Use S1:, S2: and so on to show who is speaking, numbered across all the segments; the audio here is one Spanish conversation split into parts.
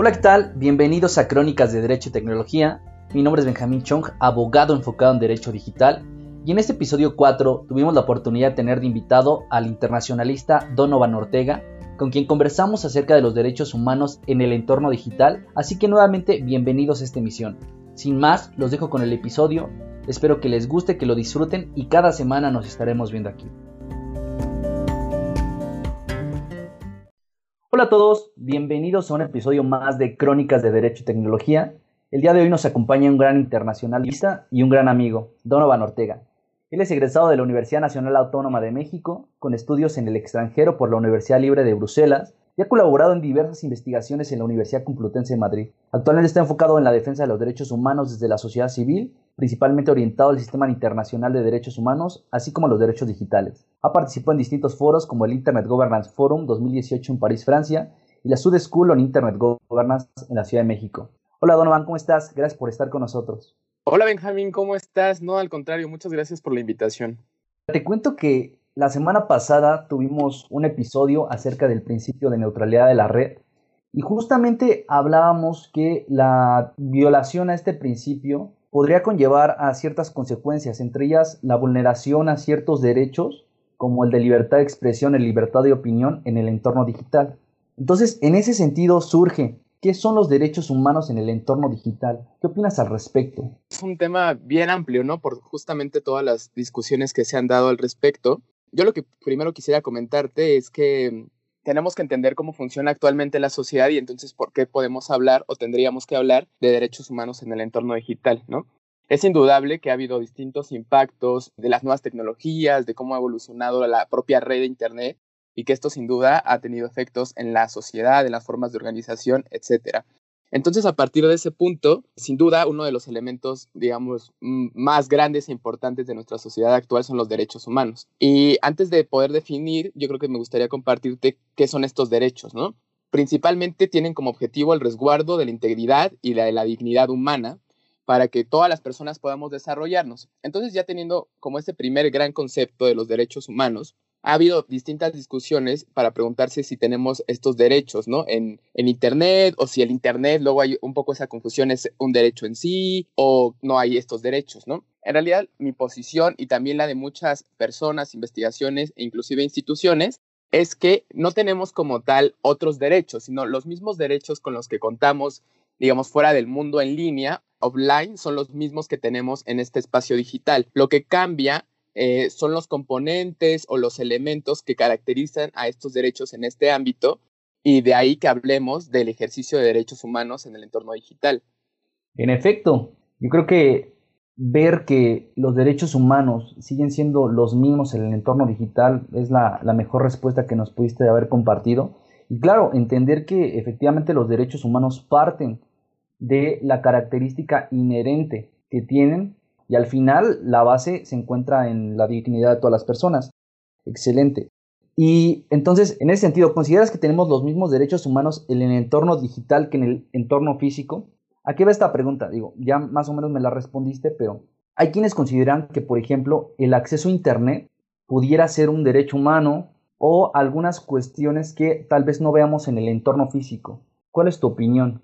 S1: Hola, ¿qué tal? Bienvenidos a Crónicas de Derecho y Tecnología. Mi nombre es Benjamín Chong, abogado enfocado en Derecho Digital. Y en este episodio 4 tuvimos la oportunidad de tener de invitado al internacionalista Donovan Ortega, con quien conversamos acerca de los derechos humanos en el entorno digital. Así que nuevamente, bienvenidos a esta emisión. Sin más, los dejo con el episodio. Espero que les guste, que lo disfruten y cada semana nos estaremos viendo aquí. Hola a todos, bienvenidos a un episodio más de Crónicas de Derecho y Tecnología. El día de hoy nos acompaña un gran internacionalista y un gran amigo, Donovan Ortega. Él es egresado de la Universidad Nacional Autónoma de México, con estudios en el extranjero por la Universidad Libre de Bruselas, y ha colaborado en diversas investigaciones en la Universidad Complutense de Madrid. Actualmente está enfocado en la defensa de los derechos humanos desde la sociedad civil principalmente orientado al sistema internacional de derechos humanos, así como los derechos digitales. Ha participado en distintos foros como el Internet Governance Forum 2018 en París, Francia, y la Sud School on Internet Governance en la Ciudad de México. Hola Donovan, ¿cómo estás? Gracias por estar con nosotros.
S2: Hola Benjamín, ¿cómo estás? No, al contrario, muchas gracias por la invitación.
S1: Te cuento que la semana pasada tuvimos un episodio acerca del principio de neutralidad de la red y justamente hablábamos que la violación a este principio podría conllevar a ciertas consecuencias, entre ellas la vulneración a ciertos derechos como el de libertad de expresión y libertad de opinión en el entorno digital. Entonces, en ese sentido surge, ¿qué son los derechos humanos en el entorno digital? ¿Qué opinas al respecto?
S2: Es un tema bien amplio, ¿no? Por justamente todas las discusiones que se han dado al respecto. Yo lo que primero quisiera comentarte es que tenemos que entender cómo funciona actualmente la sociedad y entonces por qué podemos hablar o tendríamos que hablar de derechos humanos en el entorno digital, ¿no? Es indudable que ha habido distintos impactos de las nuevas tecnologías, de cómo ha evolucionado la propia red de Internet y que esto sin duda ha tenido efectos en la sociedad, en las formas de organización, etcétera. Entonces, a partir de ese punto, sin duda, uno de los elementos, digamos, más grandes e importantes de nuestra sociedad actual son los derechos humanos. Y antes de poder definir, yo creo que me gustaría compartirte qué son estos derechos, ¿no? Principalmente tienen como objetivo el resguardo de la integridad y de la dignidad humana para que todas las personas podamos desarrollarnos. Entonces, ya teniendo como este primer gran concepto de los derechos humanos, ha habido distintas discusiones para preguntarse si tenemos estos derechos, ¿no? En, en, Internet o si el Internet, luego hay un poco esa confusión, es un derecho en sí o no hay estos derechos, ¿no? En realidad, mi posición y también la de muchas personas, investigaciones e inclusive instituciones es que no tenemos como tal otros derechos, sino los mismos derechos con los que contamos, digamos, fuera del mundo en línea, offline, son los mismos que tenemos en este espacio digital. Lo que cambia eh, son los componentes o los elementos que caracterizan a estos derechos en este ámbito y de ahí que hablemos del ejercicio de derechos humanos en el entorno digital.
S1: En efecto, yo creo que ver que los derechos humanos siguen siendo los mismos en el entorno digital es la, la mejor respuesta que nos pudiste haber compartido. Y claro, entender que efectivamente los derechos humanos parten de la característica inherente que tienen y al final la base se encuentra en la dignidad de todas las personas. Excelente. Y entonces, en ese sentido, ¿consideras que tenemos los mismos derechos humanos en el entorno digital que en el entorno físico? ¿A qué va esta pregunta? Digo, ya más o menos me la respondiste, pero hay quienes consideran que, por ejemplo, el acceso a Internet pudiera ser un derecho humano o algunas cuestiones que tal vez no veamos en el entorno físico. ¿Cuál es tu opinión?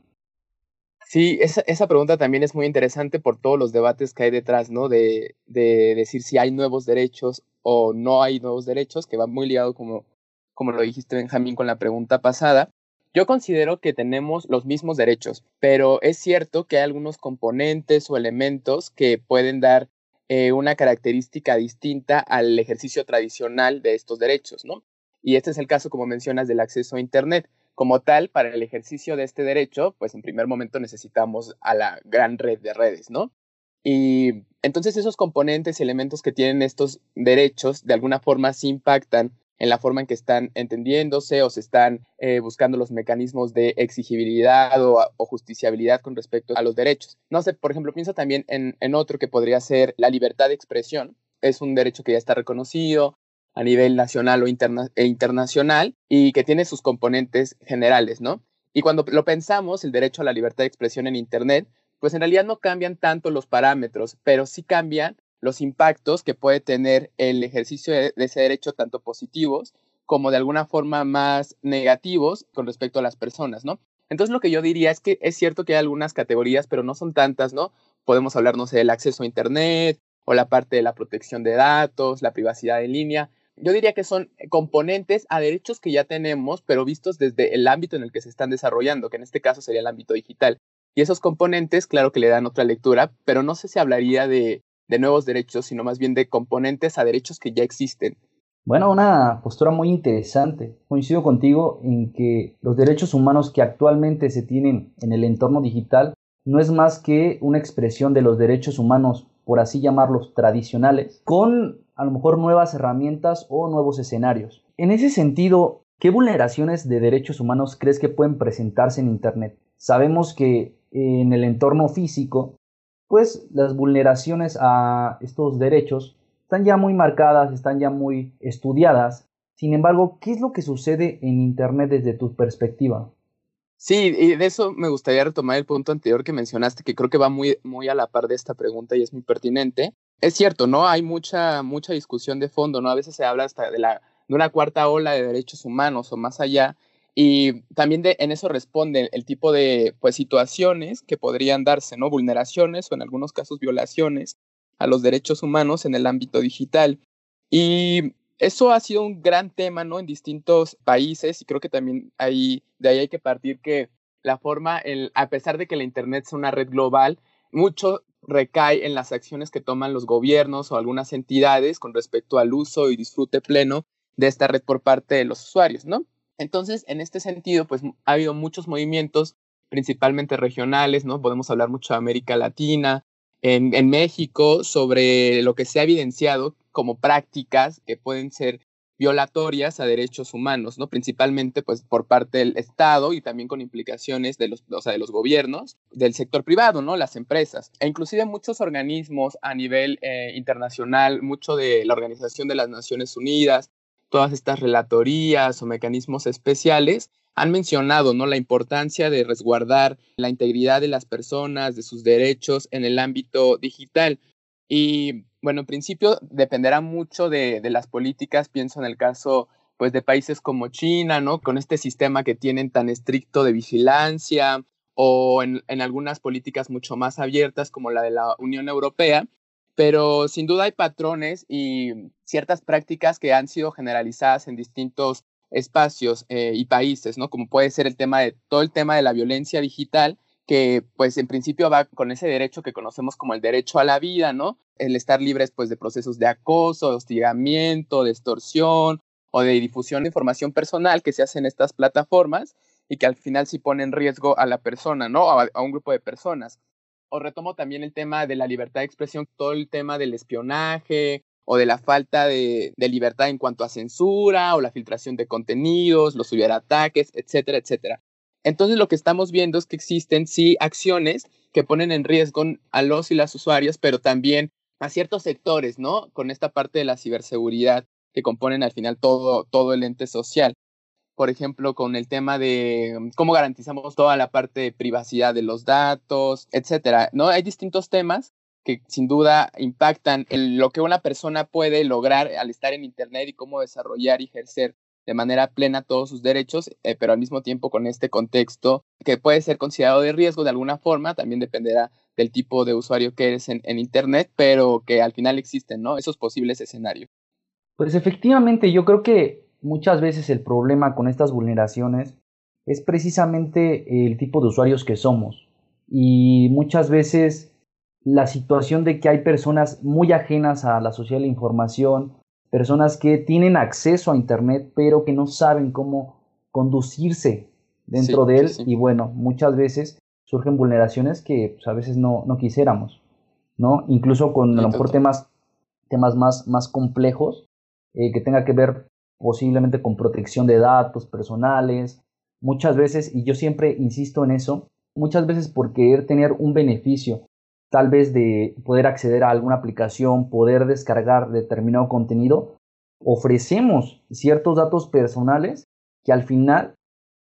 S2: Sí, esa, esa, pregunta también es muy interesante por todos los debates que hay detrás, ¿no? De, de, decir si hay nuevos derechos o no hay nuevos derechos, que va muy ligado, como, como lo dijiste, Benjamín, con la pregunta pasada. Yo considero que tenemos los mismos derechos, pero es cierto que hay algunos componentes o elementos que pueden dar eh, una característica distinta al ejercicio tradicional de estos derechos, ¿no? Y este es el caso, como mencionas, del acceso a Internet. Como tal, para el ejercicio de este derecho, pues en primer momento necesitamos a la gran red de redes, ¿no? Y entonces esos componentes y elementos que tienen estos derechos de alguna forma sí impactan en la forma en que están entendiéndose o se están eh, buscando los mecanismos de exigibilidad o, justiciabilidad con respecto a los derechos. No sé, por ejemplo, pienso también en otro que podría ser la libertad de expresión. Es un derecho que ya está reconocido, a nivel nacional o e internacional y que tiene sus componentes generales, ¿no? Y cuando lo pensamos, el derecho a la libertad de expresión en Internet, pues en realidad no cambian tanto los parámetros, pero sí cambian los impactos que puede tener el ejercicio de, ese derecho, tanto positivos como de alguna forma más negativos con respecto a las personas, ¿no? Entonces lo que yo diría es que es cierto que hay algunas categorías, pero no son tantas, ¿no? Podemos hablar, no sé, del acceso a Internet o la parte de la protección de datos, la privacidad en línea. Yo diría que son componentes a derechos que ya tenemos, pero vistos desde el ámbito en el que se están desarrollando, que en este caso sería el ámbito digital. Y esos componentes, claro que le dan otra lectura, pero no sé si hablaría de, nuevos derechos, sino más bien de componentes a derechos que ya existen.
S1: Bueno, una postura muy interesante. Coincido contigo en que los derechos humanos que actualmente se tienen en el entorno digital no es más que una expresión de los derechos humanos, por así llamarlos, tradicionales, con a lo mejor nuevas herramientas o nuevos escenarios. En ese sentido, ¿qué vulneraciones de derechos humanos crees que pueden presentarse en Internet? Sabemos que en el entorno físico, pues las vulneraciones a estos derechos están ya muy marcadas, están ya muy estudiadas. Sin embargo, ¿qué es lo que sucede en Internet desde tu perspectiva?
S2: Sí, y de eso me gustaría retomar el punto anterior que mencionaste, que creo que va muy, muy a la par de esta pregunta y es muy pertinente. Es cierto, ¿no? Hay mucha, mucha discusión de fondo, ¿no? A veces se habla hasta de, la, de una cuarta ola de derechos humanos o más allá, y también de, en eso responde el tipo de pues, situaciones que podrían darse, ¿no? Vulneraciones o en algunos casos violaciones a los derechos humanos en el ámbito digital. Y eso ha sido un gran tema, ¿no? En distintos países y creo que también ahí, de ahí hay que partir que la forma, el, a pesar de que la Internet es una red global, mucho recae en las acciones que toman los gobiernos o algunas entidades con respecto al uso y disfrute pleno de esta red por parte de los usuarios, ¿no? Entonces, en este sentido, pues ha habido muchos movimientos, principalmente regionales, ¿no? Podemos hablar mucho de América Latina, en, México sobre lo que se ha evidenciado como prácticas que pueden ser violatorias a derechos humanos, ¿no? Principalmente pues por parte del Estado y también con implicaciones de los, o sea, de los gobiernos, del sector privado, ¿no? Las empresas e inclusive muchos organismos a nivel eh, internacional, mucho de la Organización de las Naciones Unidas, todas estas relatorías o mecanismos especiales han mencionado ¿no? la importancia de resguardar la integridad de las personas, de sus derechos en el ámbito digital. Y bueno, en principio dependerá mucho de, las políticas, pienso en el caso pues de países como China, ¿no? Con este sistema que tienen tan estricto de vigilancia o en, en algunas políticas mucho más abiertas como la de la Unión Europea, pero sin duda hay patrones y ciertas prácticas que han sido generalizadas en distintos espacios eh, y países, ¿no? Como puede ser el tema de todo el tema de la violencia digital, que pues en principio va con ese derecho que conocemos como el derecho a la vida, ¿no? El estar libres pues de procesos de acoso, de hostigamiento, de extorsión o de difusión de información personal que se hace en estas plataformas y que al final sí pone en riesgo a la persona, ¿no? A, un grupo de personas. O retomo también el tema de la libertad de expresión, todo el tema del espionaje, o de la falta de, libertad en cuanto a censura o la filtración de contenidos, los ciberataques, etcétera, etcétera. Entonces lo que estamos viendo es que existen sí acciones que ponen en riesgo a los y las usuarias, pero también a ciertos sectores, ¿no? Con esta parte de la ciberseguridad que componen al final todo, todo el ente social. Por ejemplo, con el tema de mm, cómo garantizamos toda la parte de privacidad de los datos, etcétera, ¿no? Hay distintos temas que sin duda impactan en lo que una persona puede lograr al estar en Internet y cómo desarrollar y ejercer de manera plena todos sus derechos, eh, pero al mismo tiempo con este contexto que puede ser considerado de riesgo de alguna forma, también dependerá del tipo de usuario que eres en, en Internet, pero que al final existen, ¿no? Esos posibles escenarios.
S1: Pues efectivamente, yo creo que muchas veces el problema con estas vulneraciones es precisamente el tipo de usuarios que somos. Y muchas veces la situación de que hay personas muy ajenas a la sociedad de la información, personas que tienen acceso a Internet, pero que no saben cómo conducirse dentro de él. Y bueno, muchas veces surgen vulneraciones que pues, a veces no, no quisiéramos, ¿no? Incluso con a lo mejor temas, temas más, más complejos eh, que tenga que ver posiblemente con protección de datos personales. Muchas veces, y yo siempre insisto en eso, muchas veces por querer tener un beneficio tal vez de poder acceder a alguna aplicación, poder descargar determinado contenido, ofrecemos ciertos datos personales que al final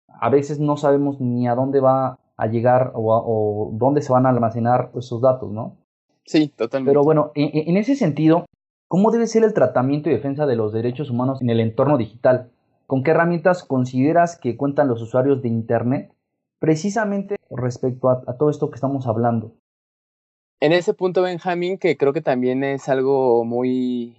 S1: a veces no sabemos ni a dónde va a llegar o, dónde se van a almacenar esos datos, ¿no?
S2: Sí, totalmente.
S1: Pero bueno, en, en ese sentido, ¿cómo debe ser el tratamiento y defensa de los derechos humanos en el entorno digital? ¿Con qué herramientas consideras que cuentan los usuarios de Internet precisamente respecto a, todo esto que estamos hablando.
S2: En ese punto, Benjamín, que creo que también es algo muy,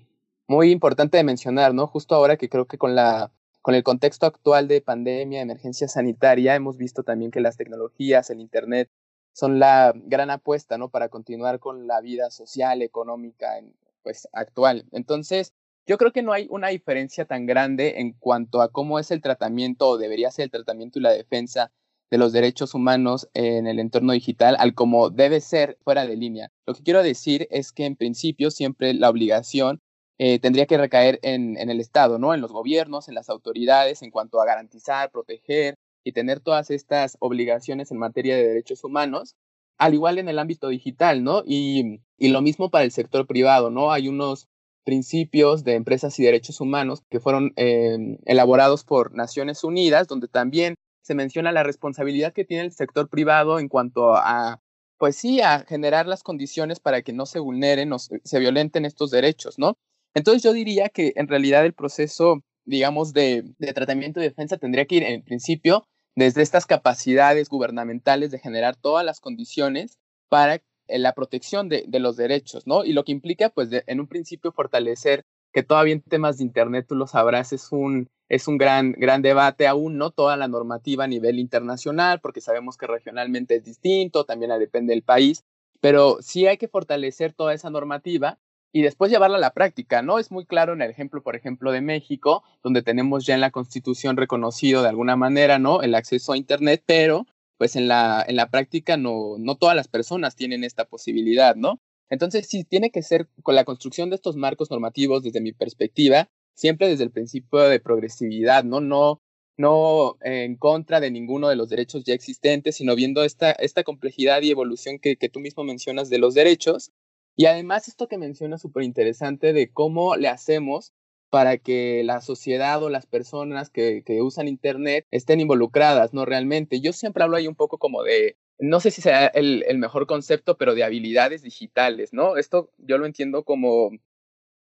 S2: muy importante de mencionar, ¿no? Justo ahora que creo que con la con el contexto actual de pandemia, emergencia sanitaria, hemos visto también que las tecnologías, el Internet, son la gran apuesta, ¿no? Para continuar con la vida social, económica, pues, actual. Entonces, yo creo que no hay una diferencia tan grande en cuanto a cómo es el tratamiento o debería ser el tratamiento y la defensa de los derechos humanos en el entorno digital al como debe ser fuera de línea. Lo que quiero decir es que en principio siempre la obligación eh, tendría que recaer en, en, el Estado, ¿no? En los gobiernos, en las autoridades, en cuanto a garantizar, proteger y tener todas estas obligaciones en materia de derechos humanos, al igual en el ámbito digital, ¿no? Y, y lo mismo para el sector privado, ¿no? Hay unos principios de empresas y derechos humanos que fueron eh, elaborados por Naciones Unidas, donde también se menciona la responsabilidad que tiene el sector privado en cuanto a, pues sí, a generar las condiciones para que no se vulneren o se violenten estos derechos, ¿no? Entonces yo diría que en realidad el proceso, digamos, de, de tratamiento y defensa tendría que ir en principio desde estas capacidades gubernamentales de generar todas las condiciones para la protección de, los derechos, ¿no? Y lo que implica, pues, en un principio fortalecer que todavía en temas de Internet, tú lo sabrás, es un, es un gran, gran debate aún, ¿no? Toda la normativa a nivel internacional, porque sabemos que regionalmente es distinto, también depende del país, pero sí hay que fortalecer toda esa normativa y después llevarla a la práctica, ¿no? Es muy claro en el ejemplo, por ejemplo, de México, donde tenemos ya en la Constitución reconocido de alguna manera, ¿no? El acceso a Internet, pero pues en la, en la práctica no, no todas las personas tienen esta posibilidad, ¿no? Entonces, sí, tiene que ser con la construcción de estos marcos normativos, desde mi perspectiva, siempre desde el principio de progresividad, ¿no? No, no en contra de ninguno de los derechos ya existentes, sino viendo esta, esta complejidad y evolución que, que tú mismo mencionas de los derechos. Y además esto que mencionas súper interesante de cómo le hacemos para que la sociedad o las personas que, usan Internet estén involucradas, ¿no? Realmente. Yo siempre hablo ahí un poco como de, no sé si sea el, mejor concepto, pero de habilidades digitales, ¿no? Esto yo lo entiendo como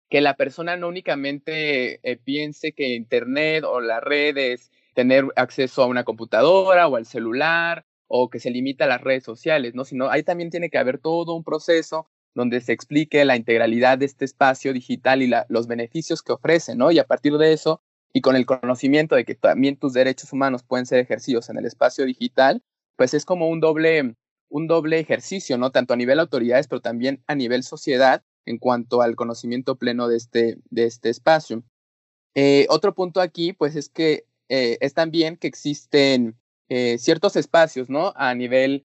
S2: que la persona no únicamente eh, piense que Internet o la red es tener acceso a una computadora o al celular o que se limita a las redes sociales, ¿no? Sino ahí también tiene que haber todo un proceso donde se explique la integralidad de este espacio digital y los beneficios que ofrece, ¿no? Y a partir de eso, y con el conocimiento de que también tus derechos humanos pueden ser ejercidos en el espacio digital, pues es como un doble, un doble ejercicio, ¿no? Tanto a nivel autoridades, pero también a nivel sociedad en cuanto al conocimiento pleno de este, de este espacio. Eh, otro punto aquí, pues es que eh, es también que existen eh, ciertos espacios, ¿no? A nivel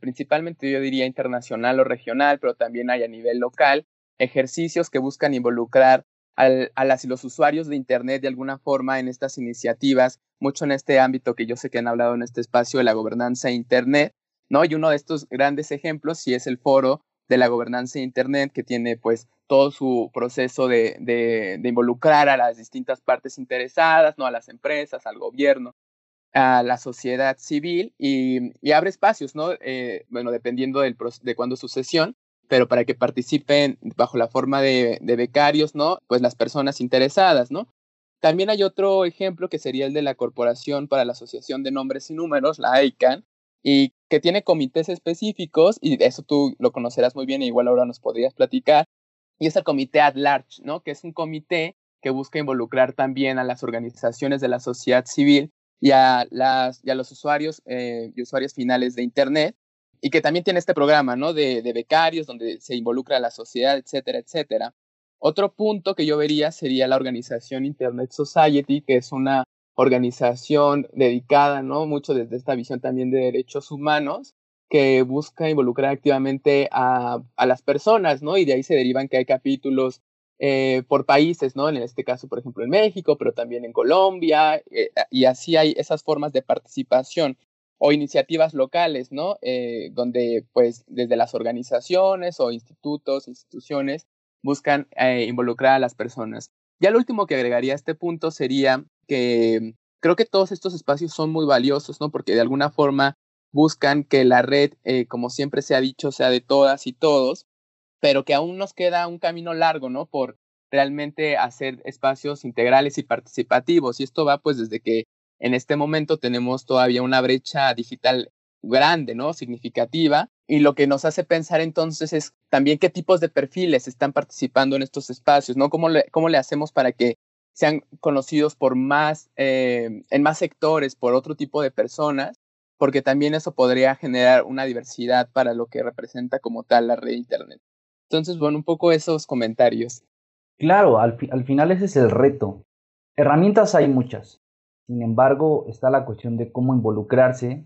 S2: principalmente yo diría internacional o regional, pero también hay a nivel local, ejercicios que buscan involucrar al, a las y los usuarios de Internet de alguna forma en estas iniciativas, mucho en este ámbito que yo sé que han hablado en este espacio de la gobernanza de Internet, ¿no? Y uno de estos grandes ejemplos sí es el foro de la gobernanza de Internet, que tiene pues todo su proceso de, de, de involucrar a las distintas partes interesadas, ¿no? A las empresas, al gobierno, a la sociedad civil y, abre espacios, ¿no? Eh, bueno, dependiendo del, de cuándo su sesión, pero para que participen bajo la forma de, becarios, ¿no? Pues las personas interesadas, ¿no? También hay otro ejemplo que sería el de la Corporación para la Asociación de Nombres y Números, la ICANN, y que tiene comités específicos, y eso tú lo conocerás muy bien, e igual ahora nos podrías platicar, y es el comité at large, ¿no? Que es un comité que busca involucrar también a las organizaciones de la sociedad civil y a, las, y los usuarios eh, y usuarios finales de Internet, y que también tiene este programa, ¿no? De, de, becarios, donde se involucra a la sociedad, etcétera, etcétera. Otro punto que yo vería sería la organización Internet Society, que es una organización dedicada, ¿no? Mucho desde esta visión también de derechos humanos, que busca involucrar activamente a, a las personas, ¿no? Y de ahí se derivan que hay capítulos eh, por países, ¿no? En este caso, por ejemplo, en México, pero también en Colombia, eh, y así hay esas formas de participación o iniciativas locales, ¿no? Eh, donde, pues, desde las organizaciones o institutos, instituciones, buscan involucrar a las personas. Ya lo último que agregaría a este punto sería que creo que todos estos espacios son muy valiosos, ¿no? Porque de alguna forma buscan que la red, como siempre se ha dicho, sea de todas y todos, pero que aún nos queda un camino largo, ¿no? Por realmente hacer espacios integrales y participativos. Y esto va pues desde que en este momento tenemos todavía una brecha digital grande, ¿no? Significativa. Y lo que nos hace pensar entonces es también qué tipos de perfiles están participando en estos espacios, ¿no? ¿Cómo le, cómo le hacemos para que sean conocidos por más, eh, en más sectores, por otro tipo de personas? Porque también eso podría generar una diversidad para lo que representa como tal la red Internet. Entonces, bueno, un poco esos comentarios.
S1: Claro, al, al final ese es el reto. Herramientas hay muchas. Sin embargo, está la cuestión de cómo involucrarse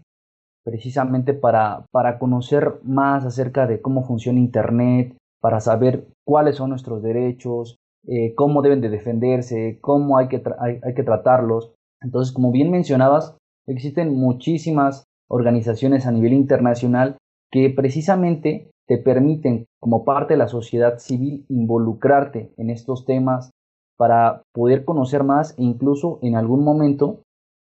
S1: precisamente para, para conocer más acerca de cómo funciona Internet, para saber cuáles son nuestros derechos, eh, cómo deben de defenderse, cómo hay que, hay, que tratarlos. Entonces, como bien mencionabas, existen muchísimas organizaciones a nivel internacional que precisamente te permiten, como parte de la sociedad civil, involucrarte en estos temas para poder conocer más e incluso en algún momento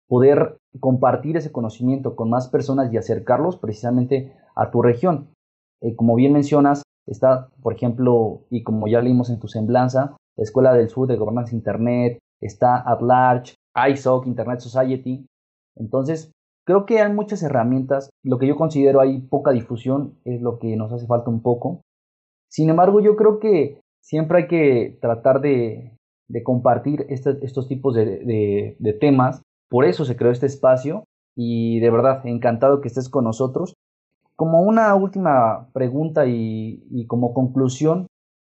S1: poder compartir ese conocimiento con más personas y acercarlos precisamente a tu región. Eh, como bien mencionas, está, por ejemplo, y como ya leímos en tu semblanza, la Escuela del Sur de Gobernanza Internet, está At Large, ISOC, Internet Society. Entonces, creo que hay muchas herramientas. Lo que yo considero hay poca difusión, es lo que nos hace falta un poco. Sin embargo, yo creo que siempre hay que tratar de, compartir estos tipos de temas por eso se creó este espacio y de verdad, encantado que estés con nosotros. Como una última pregunta y, como conclusión,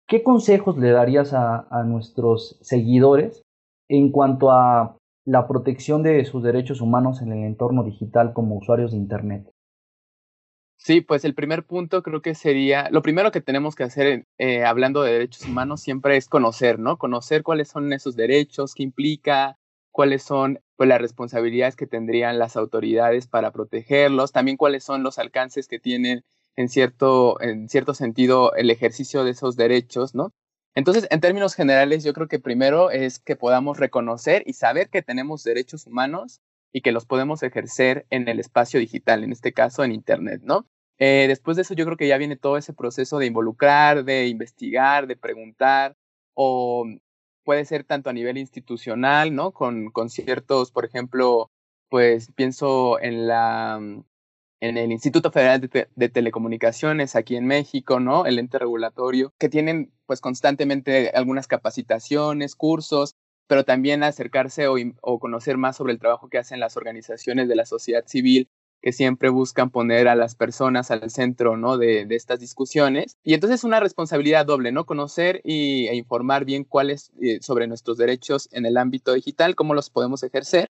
S1: ¿qué consejos le darías a, nuestros seguidores en cuanto a la protección de sus derechos humanos en el entorno digital como usuarios de Internet?
S2: Sí, pues el primer punto creo que sería, lo primero que tenemos que hacer eh, hablando de derechos humanos siempre es conocer, ¿no? Conocer cuáles son esos derechos, qué implica, cuáles son pues, las responsabilidades que tendrían las autoridades para protegerlos, también cuáles son los alcances que tienen en cierto, en cierto sentido el ejercicio de esos derechos, ¿no? Entonces, en términos generales, yo creo que primero es que podamos reconocer y saber que tenemos derechos humanos y que los podemos ejercer en el espacio digital, en este caso en Internet, ¿no? Eh, después de eso, yo creo que ya viene todo ese proceso de involucrar, de investigar, de preguntar o puede ser tanto a nivel institucional, ¿no? Con, con ciertos, por ejemplo, pues pienso en la mm, en el Instituto Federal de, Telecomunicaciones aquí en México, ¿no? El ente regulatorio, que tienen pues constantemente algunas capacitaciones, cursos, pero también acercarse o, o, conocer más sobre el trabajo que hacen las organizaciones de la sociedad civil que siempre buscan poner a las personas al centro, ¿no? De, estas discusiones. Y entonces es una responsabilidad doble, ¿no? Conocer y, e informar bien cuáles eh, sobre nuestros derechos en el ámbito digital, cómo los podemos ejercer.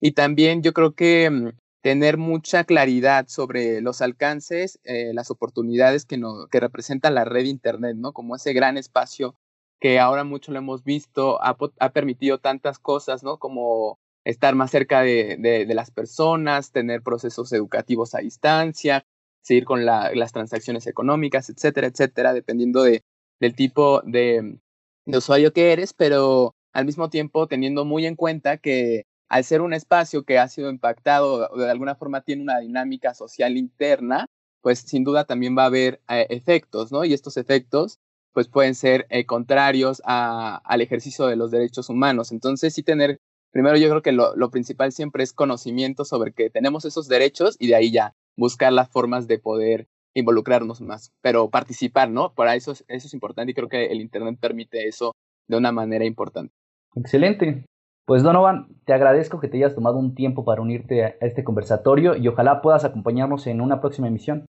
S2: Y también yo creo que mm, tener mucha claridad sobre los alcances, eh, las oportunidades que, no, que representa la red Internet, ¿no? Como ese gran espacio que ahora mucho lo hemos visto, ha, ha permitido tantas cosas, ¿no? Como estar más cerca de, de, las personas, tener procesos educativos a distancia, seguir con las transacciones económicas, etcétera, etcétera, dependiendo de, del tipo de, de usuario que eres, pero al mismo tiempo teniendo muy en cuenta que al ser un espacio que ha sido impactado o de alguna forma tiene una dinámica social interna, pues sin duda también va a haber eh, efectos, ¿no? Y estos efectos pues pueden ser eh, contrarios a, al ejercicio de los derechos humanos. Entonces sí tener primero yo creo que lo, lo, principal siempre es conocimiento sobre que tenemos esos derechos y de ahí ya buscar las formas de poder involucrarnos más, pero participar, ¿no? Para eso, eso es importante y creo que el Internet permite eso de una manera importante.
S1: Excelente. Pues Donovan, te agradezco que te hayas tomado un tiempo para unirte a este conversatorio y ojalá puedas acompañarnos en una próxima emisión.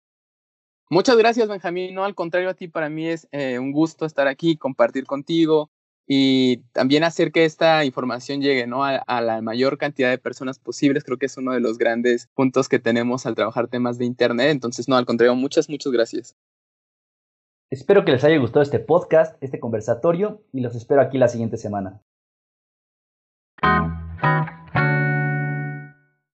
S2: Muchas gracias, Benjamín. No, al contrario a ti, para mí es eh, un gusto estar aquí, compartir contigo, y también hacer que esta información llegue ¿no? a, a, la mayor cantidad de personas posibles, creo que es uno de los grandes puntos que tenemos al trabajar temas de Internet. Entonces, no, al contrario, muchas, muchas gracias.
S1: Espero que les haya gustado este podcast, este conversatorio, y los espero aquí la siguiente semana.